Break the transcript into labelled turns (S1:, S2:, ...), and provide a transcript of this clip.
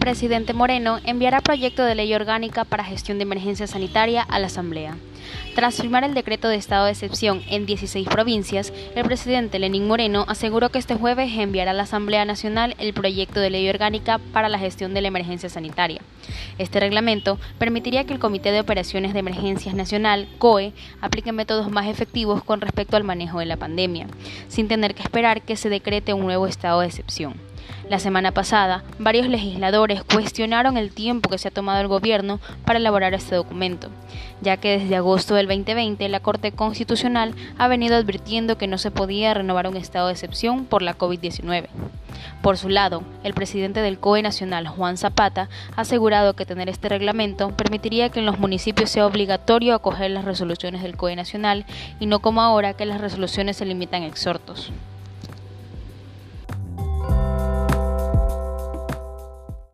S1: Presidente Moreno enviará proyecto de ley orgánica para gestión de emergencia sanitaria a la Asamblea. Tras firmar el decreto de estado de excepción en 16 provincias, el presidente Lenín Moreno aseguró que este jueves enviará a la Asamblea Nacional el proyecto de ley orgánica para la gestión de la emergencia sanitaria. Este reglamento permitiría que el Comité de Operaciones de Emergencias Nacional, COE, aplique métodos más efectivos con respecto al manejo de la pandemia, sin tener que esperar que se decrete un nuevo estado de excepción. La semana pasada, varios legisladores cuestionaron el tiempo que se ha tomado el gobierno para elaborar este documento, ya que desde agosto del 2020 la Corte Constitucional ha venido advirtiendo que no se podía renovar un estado de excepción por la COVID-19. Por su lado, el presidente del COE Nacional, Juan Zapata, ha asegurado que tener este reglamento permitiría que en los municipios sea obligatorio acoger las resoluciones del COE Nacional y no como ahora que las resoluciones se limitan a exhortos.